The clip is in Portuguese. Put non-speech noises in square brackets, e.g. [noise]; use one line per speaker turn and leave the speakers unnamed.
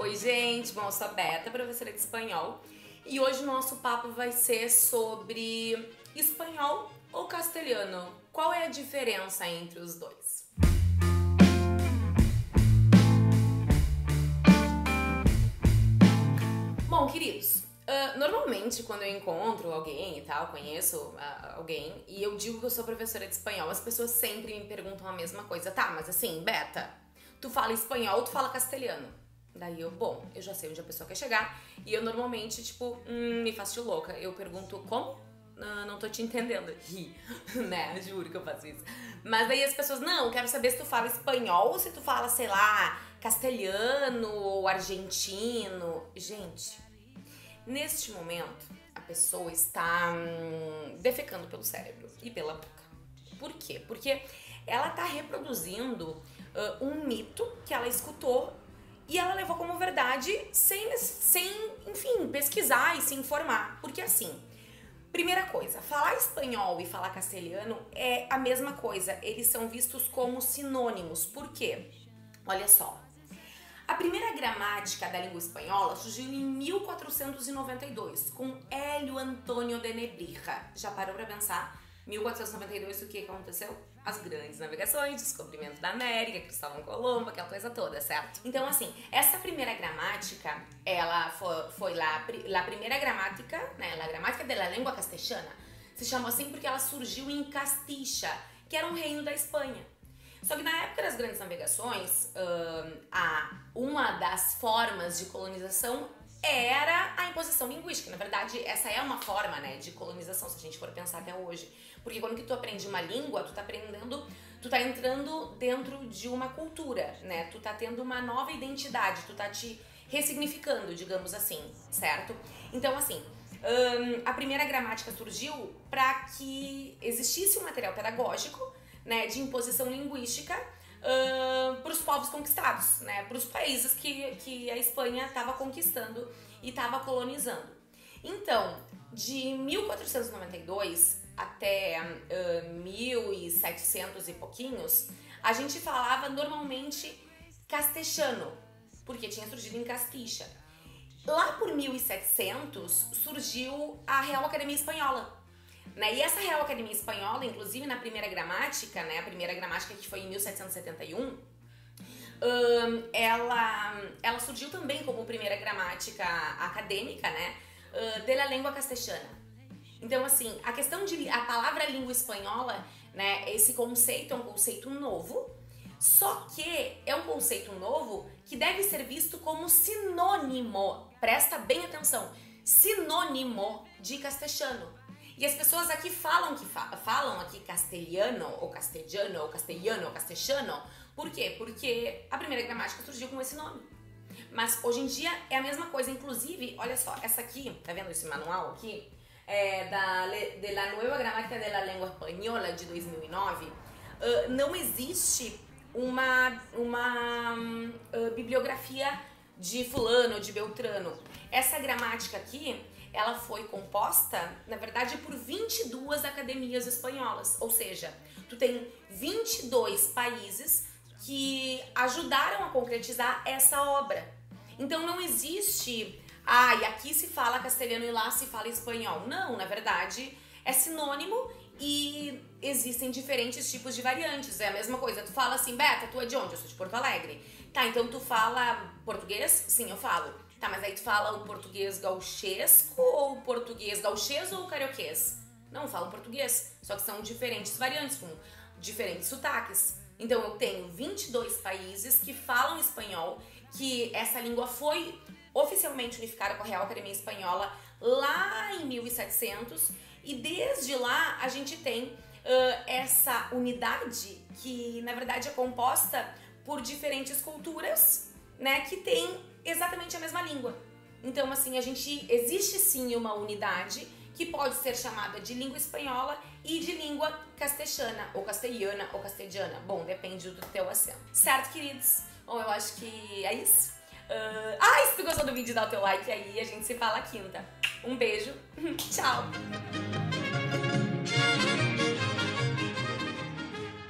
Oi, gente. Bom, eu sou a Beta, professora de espanhol. E hoje o nosso papo vai ser sobre espanhol ou castelhano. Qual é a diferença entre os dois? Bom, queridos, uh, normalmente quando eu encontro alguém e tal, conheço uh, alguém e eu digo que eu sou professora de espanhol, as pessoas sempre me perguntam a mesma coisa. Tá, mas assim, Beta, tu fala espanhol ou tu fala castelhano? Daí eu, bom, eu já sei onde a pessoa quer chegar e eu normalmente, tipo, hum, me faço de louca. Eu pergunto como? Não, não tô te entendendo. [laughs] Ri, né? Juro que eu faço isso. Mas daí as pessoas, não, eu quero saber se tu fala espanhol ou se tu fala, sei lá, castelhano ou argentino. Gente, neste momento, a pessoa está hum, defecando pelo cérebro e pela boca. Por quê? Porque ela tá reproduzindo uh, um mito que ela escutou e ela levou como verdade sem, sem, enfim, pesquisar e se informar. Porque assim, primeira coisa, falar espanhol e falar castelhano é a mesma coisa. Eles são vistos como sinônimos. Por quê? Olha só. A primeira gramática da língua espanhola surgiu em 1492 com Hélio Antônio de Nebrija. Já parou para pensar 1492, o que aconteceu? As grandes navegações, descobrimento da América, Cristóvão Colombo, aquela coisa toda, certo? Então, assim, essa primeira gramática, ela foi, foi lá, a primeira gramática, né, a gramática da língua castelhana, se chamou assim porque ela surgiu em Castilla, que era um reino da Espanha. Só que na época das grandes navegações, uh, a, uma das formas de colonização era a imposição linguística. Na verdade, essa é uma forma, né, de colonização, se a gente for pensar até hoje. Porque quando que tu aprende uma língua, tu tá aprendendo, tu tá entrando dentro de uma cultura, né? Tu tá tendo uma nova identidade, tu tá te ressignificando, digamos assim, certo? Então, assim, hum, a primeira gramática surgiu para que existisse um material pedagógico, né, de imposição linguística para os povos conquistados, né, para os países que, que a Espanha estava conquistando e estava colonizando. Então, de 1492 até uh, 1700 e pouquinhos, a gente falava normalmente castelhano, porque tinha surgido em Castilla. Lá por 1700 surgiu a Real Academia Espanhola, né? E essa Real Academia Espanhola, inclusive na primeira gramática, né, a primeira gramática que foi em 1771, um, ela, ela surgiu também como primeira gramática acadêmica, né, uh, língua castelhana. Então, assim, a questão de a palavra língua espanhola, né, esse conceito é um conceito novo, só que é um conceito novo que deve ser visto como sinônimo, presta bem atenção, sinônimo de castelhano. E as pessoas aqui falam que fa falam aqui castelhano ou castelhano ou castelhano ou castelhano. Por quê? Porque a primeira gramática surgiu com esse nome. Mas hoje em dia é a mesma coisa. Inclusive, olha só, essa aqui, tá vendo esse manual aqui? É da de la Nueva Gramática de la Língua Espanhola de 2009. Uh, não existe uma, uma uh, bibliografia de fulano, de beltrano. Essa gramática aqui ela foi composta, na verdade, por 22 academias espanholas. Ou seja, tu tem 22 países que ajudaram a concretizar essa obra. Então não existe, ah, e aqui se fala castelhano e lá se fala espanhol. Não, na verdade, é sinônimo e existem diferentes tipos de variantes. É a mesma coisa. Tu fala assim, Beta, tu é de onde? Eu sou de Porto Alegre. Tá, então tu fala português? Sim, eu falo. Tá, mas aí tu fala o português gauchesco ou o português gauchês ou carioquês? Não, falam português, só que são diferentes variantes, com diferentes sotaques. Então eu tenho 22 países que falam espanhol, que essa língua foi oficialmente unificada com a Real Academia Espanhola lá em 1700 e desde lá a gente tem uh, essa unidade que na verdade é composta por diferentes culturas, né, que tem exatamente a mesma língua. Então, assim, a gente existe sim uma unidade que pode ser chamada de língua espanhola e de língua castelhana, ou castelhana, ou castelhana. Bom, depende do teu acento. Certo, queridos? Bom, eu acho que é isso. Uh... Ah, se tu gostou do vídeo, dá o teu like aí a gente se fala quinta. Um beijo, [laughs] tchau!